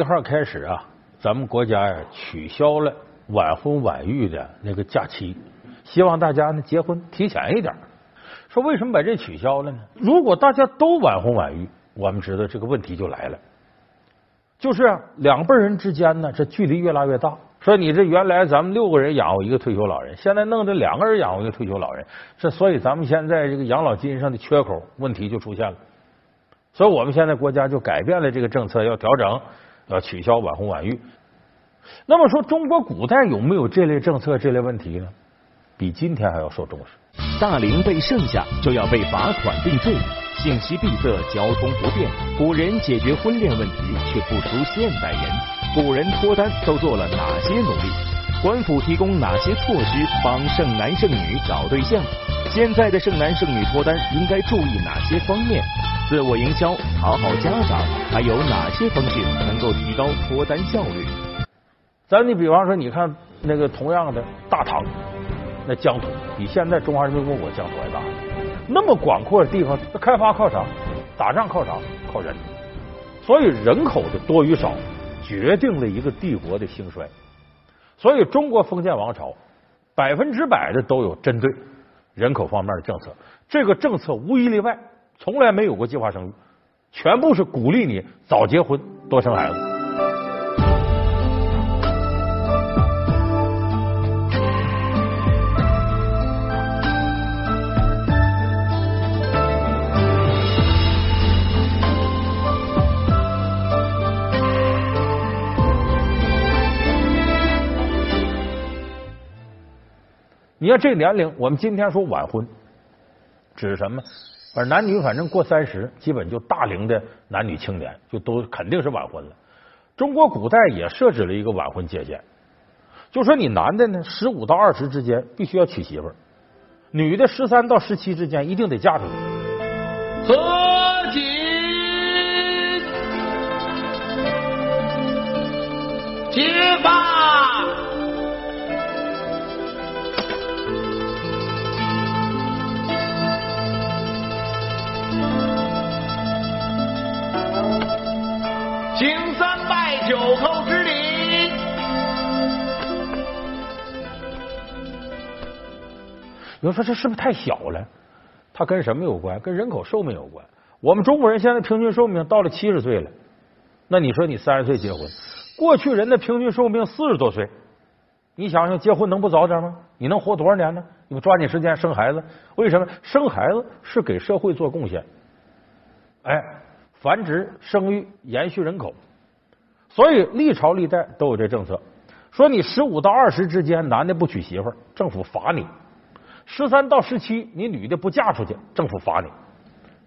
一号开始啊，咱们国家呀取消了晚婚晚育的那个假期，希望大家呢结婚提前一点。说为什么把这取消了呢？如果大家都晚婚晚育，我们知道这个问题就来了，就是，两辈人之间呢，这距离越拉越大。说你这原来咱们六个人养活一个退休老人，现在弄这两个人养活一个退休老人，这所以咱们现在这个养老金上的缺口问题就出现了。所以我们现在国家就改变了这个政策，要调整，要取消晚婚晚育。那么说，中国古代有没有这类政策、这类问题呢？比今天还要受重视。大龄被剩下就要被罚款定罪，信息闭塞，交通不便。古人解决婚恋问题却不输现代人。古人脱单都做了哪些努力？官府提供哪些措施帮剩男剩女找对象？现在的剩男剩女脱单应该注意哪些方面？自我营销、讨好家长，还有哪些方式能够提高脱单效率？咱你比方说，你看那个同样的大唐，那疆土比现在中华人民共和国疆土还大，那么广阔的地方，那开发靠啥？打仗靠啥？靠人。所以人口的多与少，决定了一个帝国的兴衰。所以中国封建王朝百分之百的都有针对人口方面的政策，这个政策无一例外。从来没有过计划生育，全部是鼓励你早结婚多生孩子。看这年龄，我们今天说晚婚，指什么？而男女反正过三十，基本就大龄的男女青年就都肯定是晚婚了。中国古代也设置了一个晚婚界限，就说你男的呢，十五到二十之间必须要娶媳妇儿，女的十三到十七之间一定得嫁出去。何锦结发。有人说这是不是太小了？它跟什么有关？跟人口寿命有关。我们中国人现在平均寿命到了七十岁了，那你说你三十岁结婚，过去人的平均寿命四十多岁，你想想结婚能不早点吗？你能活多少年呢？你们抓紧时间生孩子？为什么？生孩子是给社会做贡献。哎。繁殖、生育、延续人口，所以历朝历代都有这政策。说你十五到二十之间，男的不娶媳妇，政府罚你；十三到十七，你女的不嫁出去，政府罚你。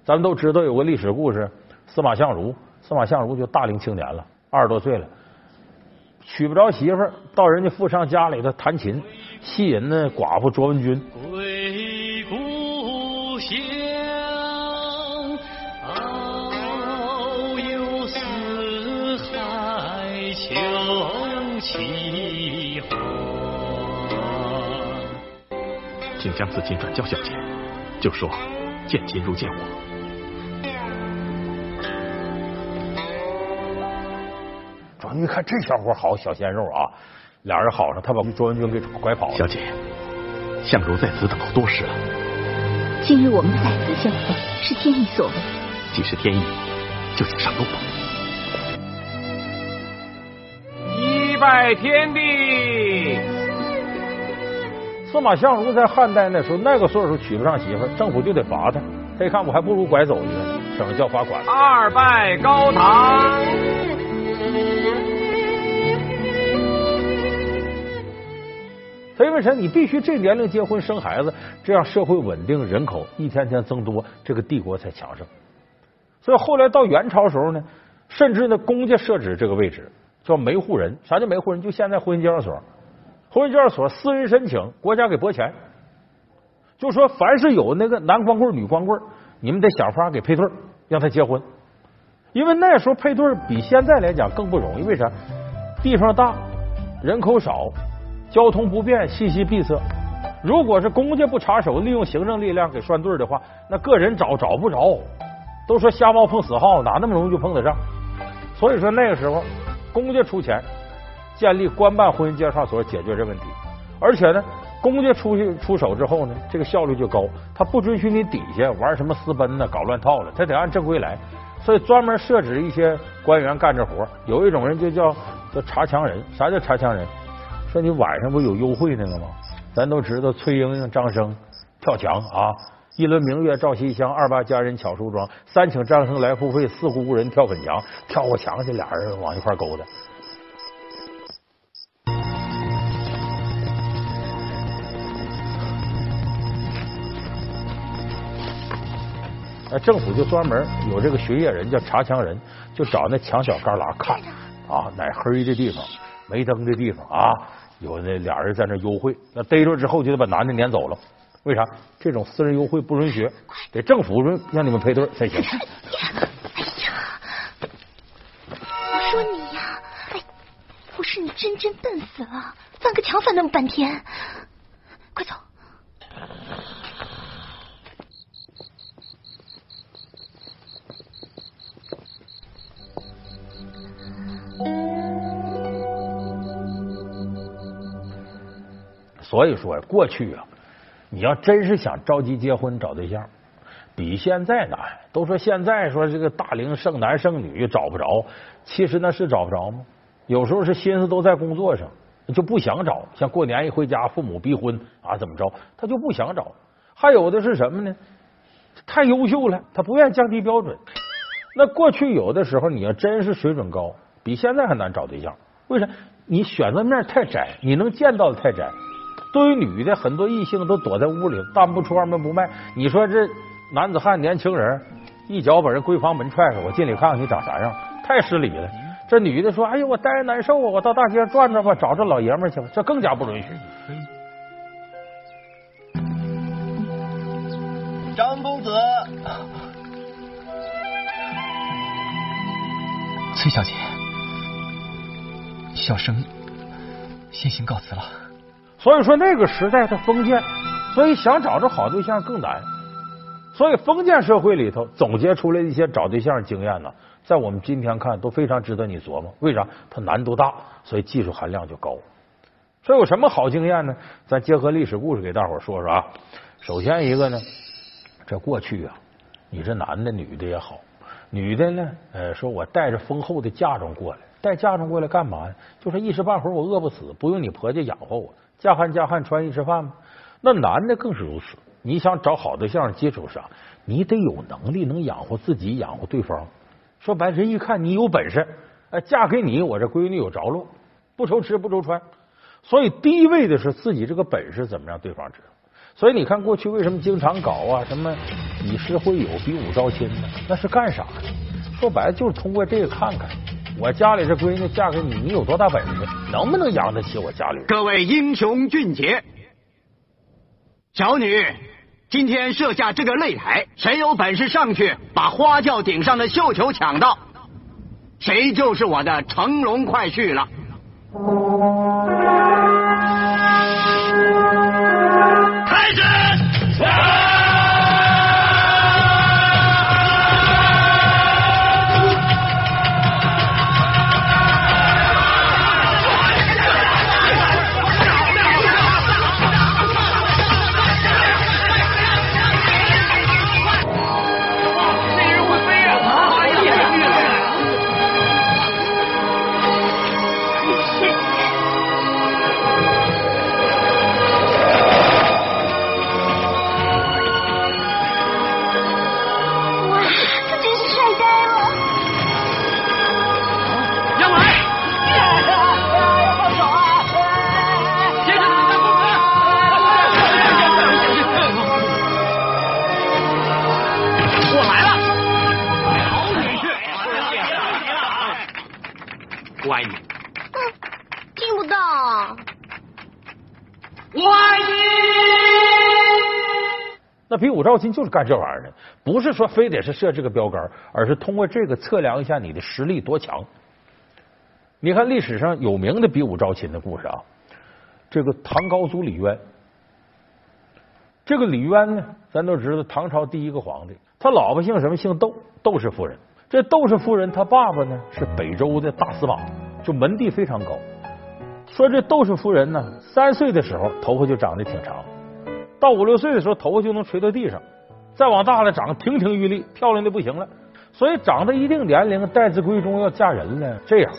咱们都知道有个历史故事，司马相如，司马相如就大龄青年了，二十多岁了，娶不着媳妇儿，到人家富商家里头弹琴，吸引那寡妇卓文君。将此琴转交小姐，就说见琴如见我。庄玉看这小伙好，小鲜肉啊！俩人好上，他把卓文君给拐跑了。小姐，相如在此等候多时了。今日我们再次相逢，是天意所为。既是天意，就请上路吧。一拜天地。司马相如在汉代那时候，那个岁数娶不上媳妇，政府就得罚他。他一看，我还不如拐走一个，省着交罚款。二拜高堂。他因为啥？你必须这年龄结婚生孩子，这样社会稳定，人口一天天增多，这个帝国才强盛。所以后来到元朝时候呢，甚至呢公家设置这个位置叫媒户人。啥叫媒户人？就现在婚姻介绍所。婚姻介绍所私人申请，国家给拨钱，就说凡是有那个男光棍、女光棍，你们得想法给配对，让他结婚。因为那时候配对比现在来讲更不容易，为啥？地方大，人口少，交通不便，信息闭塞。如果是公家不插手，利用行政力量给拴对的话，那个人找找不着。都说瞎猫碰死耗子，哪那么容易就碰得上？所以说那个时候，公家出钱建立官办婚姻介绍所，解决这问题。而且呢，公家出去出手之后呢，这个效率就高。他不准许你底下玩什么私奔呢，搞乱套了，他得按正规来。所以专门设置一些官员干这活。有一种人就叫叫查墙人。啥叫查墙人？说你晚上不有幽会那个吗？咱都知道崔莺莺、张生跳墙啊，一轮明月照西厢，二八佳人巧梳妆，三请张生来付费，四呼无人跳粉墙，跳过墙去，俩人往一块勾搭。那政府就专门有这个巡夜人，叫查墙人，就找那墙角旮旯看啊，哪黑的地方、没灯的地方啊，有那俩人在那幽会，那逮着之后就得把男的撵走了。为啥？这种私人幽会不允许，得政府让让你们配对才行。哎呀，我说你呀，哎，不是你真真笨死了，翻个墙翻那么半天，快走。所以说，过去啊，你要真是想着急结婚找对象，比现在难。都说现在说这个大龄剩男剩女找不着，其实那是找不着吗？有时候是心思都在工作上，就不想找。像过年一回家，父母逼婚啊，怎么着，他就不想找。还有的是什么呢？太优秀了，他不愿意降低标准。那过去有的时候，你要真是水准高，比现在还难找对象。为啥？你选择面太窄，你能见到的太窄。对于女的，很多异性都躲在屋里，大门不出二门不迈。你说这男子汉年轻人，一脚把人闺房门踹开，我进里看看你长啥样，太失礼了。这女的说：“哎呦，我待着难受啊，我到大街上转转吧，找这老爷们去吧。”这更加不允许。张公子，崔小姐，小生先行告辞了。所以说那个时代它封建，所以想找着好对象更难。所以封建社会里头总结出来一些找对象经验呢，在我们今天看都非常值得你琢磨。为啥？它难度大，所以技术含量就高。这有什么好经验呢？咱结合历史故事给大伙说说啊。首先一个呢，这过去啊，你这男的女的也好，女的呢，呃，说我带着丰厚的嫁妆过来，带嫁妆过来干嘛呀？就是一时半会儿我饿不死，不用你婆家养活我。嫁汉嫁汉穿衣吃饭吗？那男的更是如此。你想找好对象，基础上你得有能力能养活自己，养活对方。说白，人一看你有本事，哎，嫁给你，我这闺女有着落，不愁吃不愁穿。所以第一位的是自己这个本事怎么让对方知道。所以你看过去为什么经常搞啊？什么以诗会友，比武招亲呢？那是干啥呢？说白了就是通过这个看看。我家里这闺女嫁给你，你有多大本事？能不能养得起我家里？各位英雄俊杰，小女今天设下这个擂台，谁有本事上去把花轿顶上的绣球抢到，谁就是我的乘龙快婿了。那比武招亲就是干这玩意儿的，不是说非得是设这个标杆，而是通过这个测量一下你的实力多强。你看历史上有名的比武招亲的故事啊，这个唐高祖李渊，这个李渊呢，咱都知道唐朝第一个皇帝，他老婆姓什么？姓窦，窦氏夫人。这窦氏夫人她爸爸呢是北周的大司马，就门第非常高。说这窦氏夫人呢，三岁的时候头发就长得挺长，到五六岁的时候头发就能垂到地上，再往大了长亭亭玉立，漂亮的不行了。所以长到一定年龄，待字闺中要嫁人了。这样，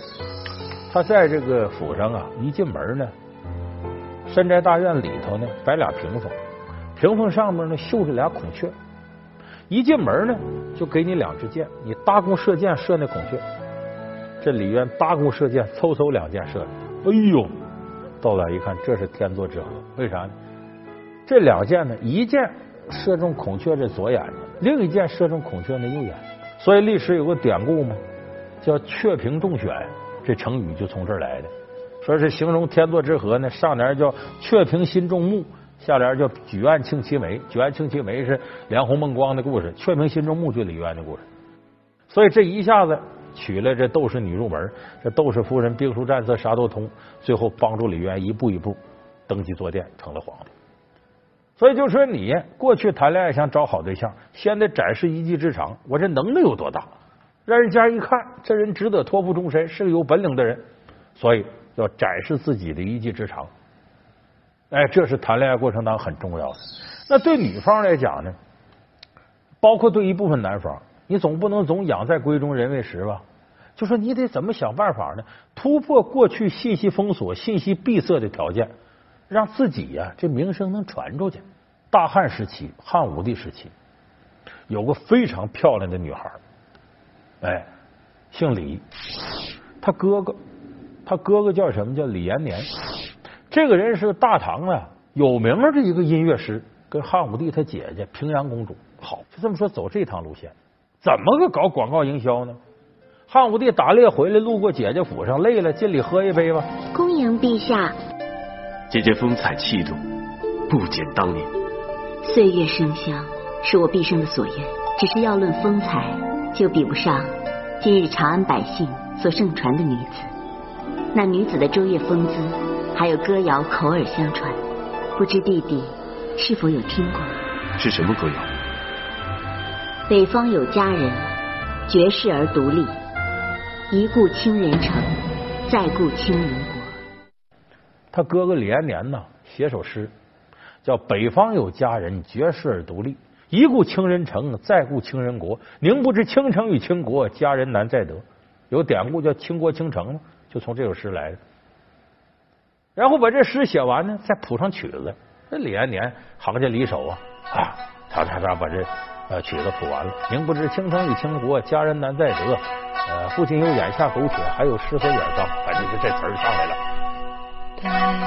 他在这个府上啊，一进门呢，深宅大院里头呢摆俩屏风，屏风上面呢绣着俩孔雀。一进门呢，就给你两支箭，你搭弓射箭射那孔雀。这李渊搭弓射箭，嗖嗖两箭射了。哎呦，到了一看，这是天作之合。为啥呢？这两箭呢，一箭射中孔雀这左眼，另一箭射中孔雀的右眼。所以历史有个典故嘛，叫“雀屏中选”，这成语就从这儿来的。说是形容天作之合呢，上联叫“雀屏心中目”。下联叫“举案庆其眉”，举案庆其眉是梁鸿孟光的故事，雀屏心中木就李渊的故事。所以这一下子娶了这窦氏女入门，这窦氏夫人兵书战策啥都通，最后帮助李渊一步一步登基坐殿，成了皇帝。所以就说你过去谈恋爱想找好对象，先得展示一技之长，我这能耐有多大，让人家一看这人值得托付终身，是个有本领的人，所以要展示自己的一技之长。哎，这是谈恋爱过程当中很重要的。那对女方来讲呢，包括对一部分男方，你总不能总养在闺中人未识吧？就说你得怎么想办法呢？突破过去信息封锁、信息闭塞的条件，让自己呀这名声能传出去。大汉时期，汉武帝时期，有个非常漂亮的女孩，哎，姓李，他哥哥，他哥哥叫什么叫李延年。这个人是大唐啊有名的一个音乐师，跟汉武帝他姐姐平阳公主好，就这么说走这趟路线，怎么个搞广告营销呢？汉武帝打猎回来，路过姐姐府上，累了，进里喝一杯吧。恭迎陛下。姐姐风采气度不减当年。岁月生香是我毕生的所愿，只是要论风采，就比不上今日长安百姓所盛传的女子。那女子的周越风姿。还有歌谣口耳相传，不知弟弟是否有听过？是什么歌谣？北方有佳人，绝世而独立，一顾倾人城，再顾倾人。他哥哥李延年呢，写首诗，叫“北方有佳人，绝世而独立，一顾倾人城，再顾倾人国。宁不知倾城与倾国，佳人难再得。”有典故叫“倾国倾城”就从这首诗来的。然后把这诗写完呢，再谱上曲子。这李延年行家里手啊，啊，嚓嚓嚓把这呃曲子谱完了。宁不知倾城与倾国，佳人难再得。呃，不仅有眼下苟且，还有诗和远方。反正就这词儿上来了。北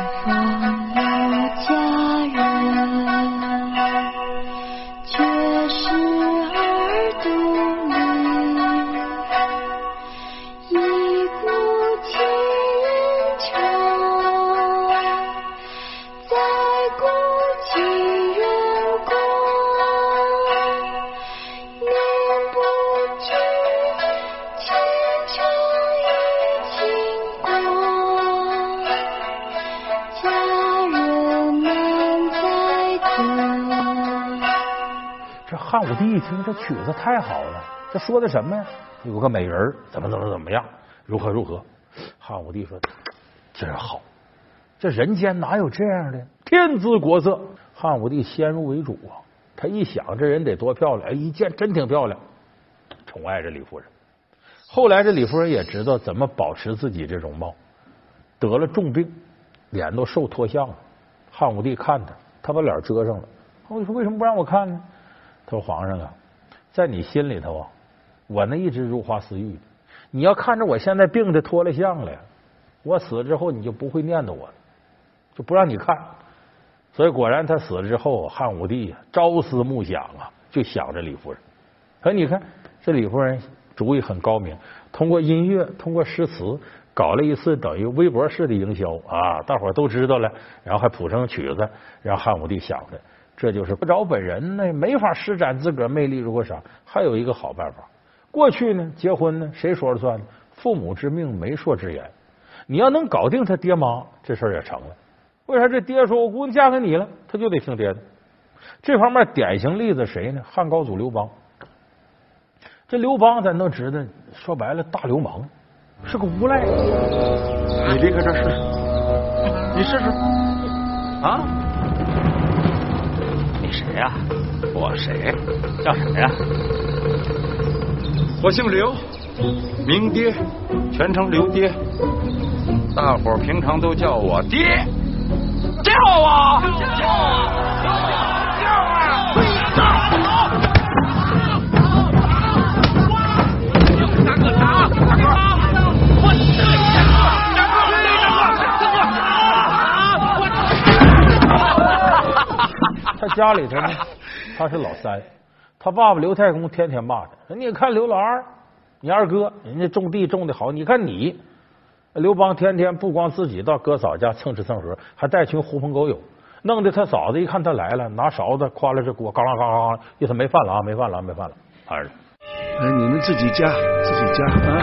听这曲子太好了，这说的什么呀？有个美人怎么怎么怎么样，如何如何？汉武帝说：“真好，这人间哪有这样的？天姿国色。”汉武帝先入为主啊，他一想这人得多漂亮，哎，一见真挺漂亮，宠爱着李夫人。后来这李夫人也知道怎么保持自己这容貌，得了重病，脸都瘦脱相了。汉武帝看他，他把脸遮上了。汉武帝说：“为什么不让我看呢？”他说：“皇上啊，在你心里头啊，我那一直如花似玉的。你要看着我现在病的脱了相了，我死了之后你就不会念叨我了，就不让你看。所以果然他死了之后，汉武帝朝思暮想啊，就想着李夫人。可你看这李夫人主意很高明，通过音乐，通过诗词，搞了一次等于微博式的营销啊，大伙都知道了，然后还谱成曲子，让汉武帝想着。”这就是不找本人呢，没法施展自个儿魅力。如果啥，还有一个好办法。过去呢，结婚呢，谁说了算呢？父母之命，媒妁之言。你要能搞定他爹妈，这事儿也成了。为啥这爹说我姑娘嫁给你了，他就得听爹的？这方面典型例子谁呢？汉高祖刘邦。这刘邦咱都知道，说白了大流氓，是个无赖。你离开这试试，你试试啊！你谁呀、我谁？叫什么呀？我姓刘，名爹，全称刘爹。大伙儿平常都叫我爹。叫啊！叫啊！叫家里头呢，他是老三，他爸爸刘太公天天骂他，你看刘老二，你二哥人家种地种的好，你看你。刘邦天天不光自己到哥嫂家蹭吃蹭喝，还带群狐朋狗友，弄得他嫂子一看他来了，拿勺子夸了这锅，嘎啦嘎啦嘎，意思没饭了啊，没饭了啊，没饭了，儿子。哎，你们自己加，自己加啊。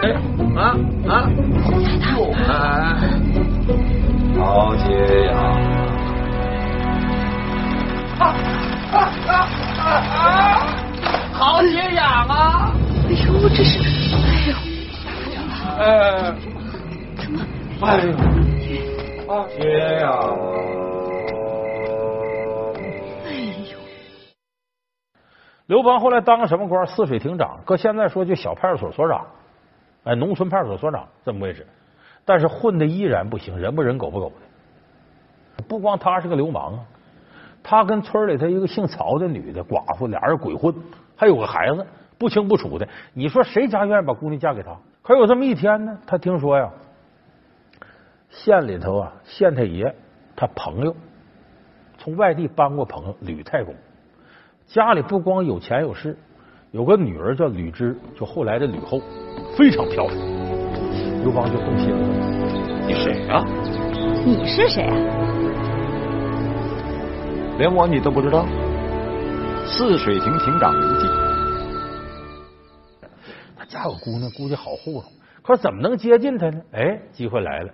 哎啊啊！这是，哎呦，哎，哎呦，啊，天呀！哎呦，刘邦后来当个什么官？泗水亭长，搁现在说就小派出所所长，哎，农村派出所所长这么位置，但是混的依然不行，人不人狗不狗的。不光他是个流氓啊，他跟村里头一个姓曹的女的寡妇俩人鬼混，还有个孩子，不清不楚的。你说谁家愿意把姑娘嫁给他？可有这么一天呢，他听说呀，县里头啊，县太爷他朋友从外地搬过朋友吕太公。家里不光有钱有势，有个女儿叫吕芝，就后来的吕后，非常漂亮。刘邦就动心了。你谁呀、你是谁啊？连我你都不知道？泗水亭亭长刘季。家有姑娘，估计好糊弄，可怎么能接近她呢？哎，机会来了。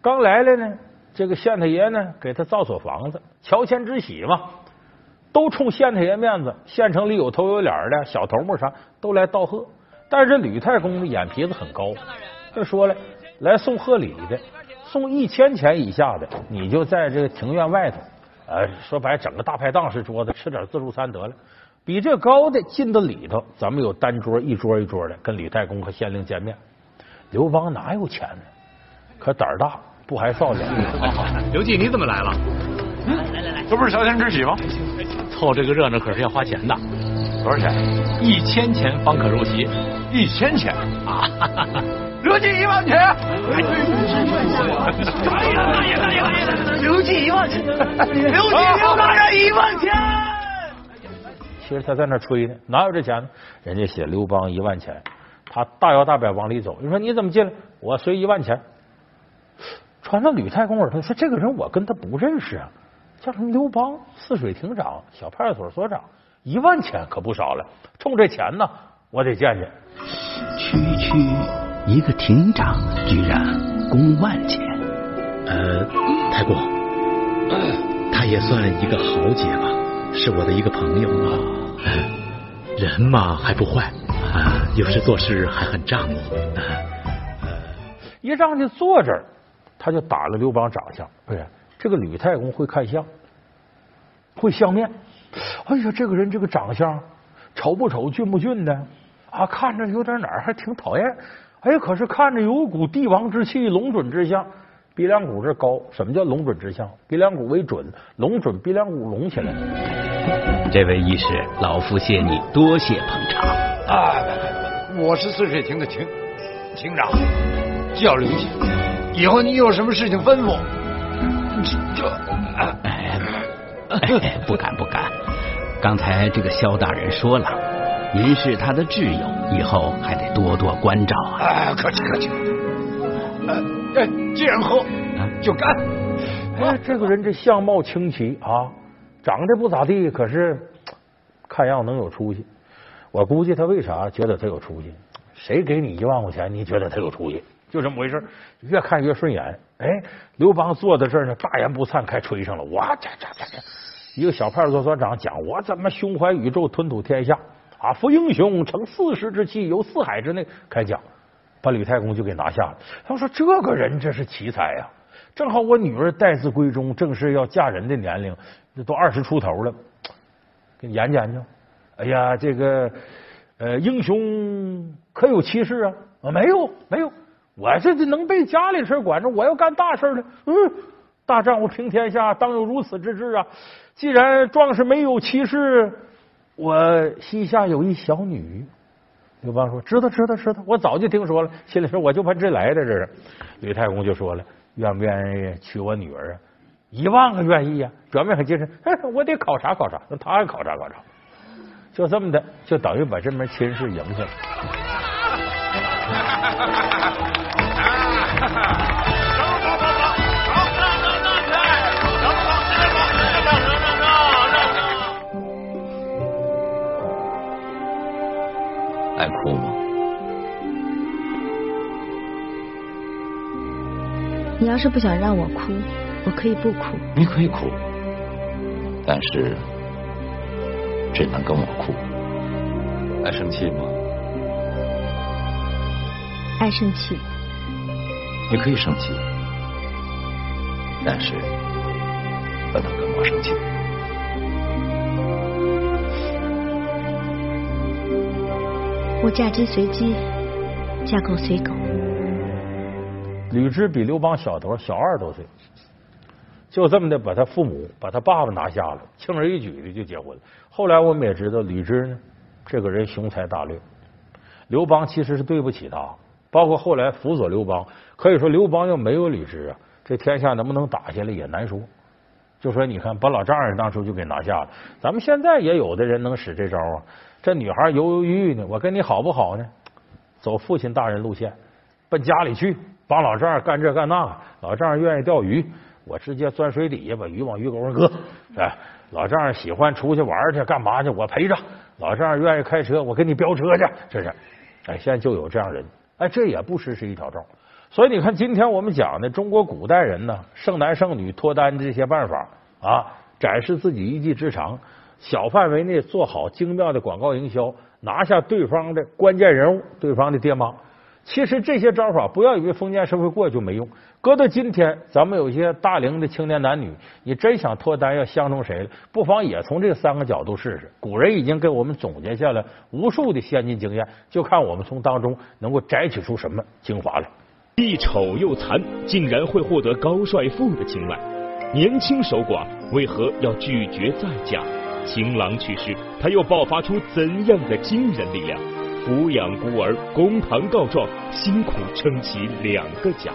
刚来了呢，这个县太爷呢给他造所房子，乔迁之喜嘛，都冲县太爷面子。县城里有头有脸的小头目啥都来道贺，但是吕太公的眼皮子很高，就说了，来送贺礼的，送一千钱以下的，你就在这个庭院外头，呃，说白整个大排档式桌子，吃点自助餐得了。比这高的进到里头，咱们有单桌一桌一桌的，跟李太公和县令见面。刘邦哪有钱呢？可胆儿大，不还臊两 刘季，你怎么来了？来来来这不是乔迁之喜吗？凑这个热闹可是要花钱的，多少钱？一千钱方可入席一千钱。啊！刘季一万钱。大爷大爷大爷大爷！刘季一万钱。刘季刘大人一万钱。其实他在那吹呢，哪有这钱呢？人家写刘邦一万钱，他大摇大摆往里走。你说你怎么进来？我随一万钱。传到吕太公耳朵，说这个人我跟他不认识啊，叫什么刘邦，泗水亭长，小派出所所长，一万钱可不少了。冲这钱呢，我得见见。区区一个亭长，居然公万钱。呃，太公，他也算一个豪杰吧，是我的一个朋友啊。人嘛还不坏啊，有时做事还很仗义。一让就坐这儿，他就打了刘邦长相。不是这个吕太公会看相，会相面。哎呀，这个人这个长相丑不丑，俊不俊的啊？看着有点哪儿还挺讨厌。哎，可是看着有股帝王之气，龙准之相。鼻梁骨这高，什么叫龙准之相？鼻梁骨为准，龙准鼻梁骨隆起来。这位医师，老夫谢你，多谢捧场。啊，我是泗水亭的亭亭长，叫刘季。以后你有什么事情吩咐，这哎，哎，不敢不敢。刚才这个萧大人说了，您是他的挚友，以后还得多多关照啊。哎，客气客气。呃，哎，既然喝，就干。哎，这个人这相貌清奇啊，长得不咋地，可是看样能有出息。我估计他为啥觉得他有出息？谁给你一万块钱，你觉得他有出息？就这么回事，越看越顺眼。哎，刘邦坐在这儿呢，大言不惭，开吹上了。我，这这这这，一个小派出所所长讲，我怎么胸怀宇宙，吞吐天下啊，夫英雄成四时之气，游四海之内。开讲，把吕太公就给拿下了。他说：“这个人真是奇才呀！正好我女儿待字闺中，正是要嫁人的年龄，这都二十出头了，给你研究研究。哎呀，这个呃，英雄可有妻室啊？啊，没有，没有。我这这能被家里事管着，我要干大事了。嗯，大丈夫平天下，当有如此之志啊！既然壮士没有妻室，我膝下有一小女。刘邦说：“知道，知道，知道，我早就听说了。心里说，我就奔这来的。”这是吕太公就说了：“愿不愿意娶我女儿啊？”一万个愿意呀！表面很精神，我得考察考察。那他也考察考察，就这么的，就等于把这门亲事赢下了。爱哭吗？你要是不想让我哭，我可以不哭。你可以哭，但是只能跟我哭。爱生气吗？爱生气。你可以生气，但是不能跟我生气。我嫁鸡随鸡，嫁狗随狗。吕雉比刘邦小多少小二十多岁，就这么的把他父母、把他爸爸拿下了，轻而易举的就结婚了。后来我们也知道，吕雉呢，这个人雄才大略，刘邦其实是对不起他，包括后来辅佐刘邦，可以说刘邦要没有吕雉啊，这天下能不能打下来也难说。就说你看，把老丈人当初就给拿下了，咱们现在也有的人能使这招啊。这女孩犹犹豫豫呢，我跟你好不好呢？走父亲大人路线，奔家里去帮老丈人干这干那。老丈人愿意钓鱼，我直接钻水底下把鱼往鱼钩上搁。哎，老丈人喜欢出去玩去干嘛去？我陪着。老丈人愿意开车，我给你飙车去。这是，哎，现在就有这样人。哎，这也不失是一条招。所以你看，今天我们讲的中国古代人呢，剩男剩女脱单这些办法啊，展示自己一技之长。小范围内做好精妙的广告营销，拿下对方的关键人物，对方的爹妈。其实这些招法，不要以为封建社会过就没用。搁到今天，咱们有些大龄的青年男女，你真想脱单要相中谁了，不妨也从这三个角度试试。古人已经给我们总结下来无数的先进经验，就看我们从当中能够摘取出什么精华来。既丑又残，竟然会获得高帅富的青睐。年轻守寡，为何要拒绝再嫁？情郎去世，他又爆发出怎样的惊人力量？抚养孤儿，公堂告状，辛苦撑起两个家。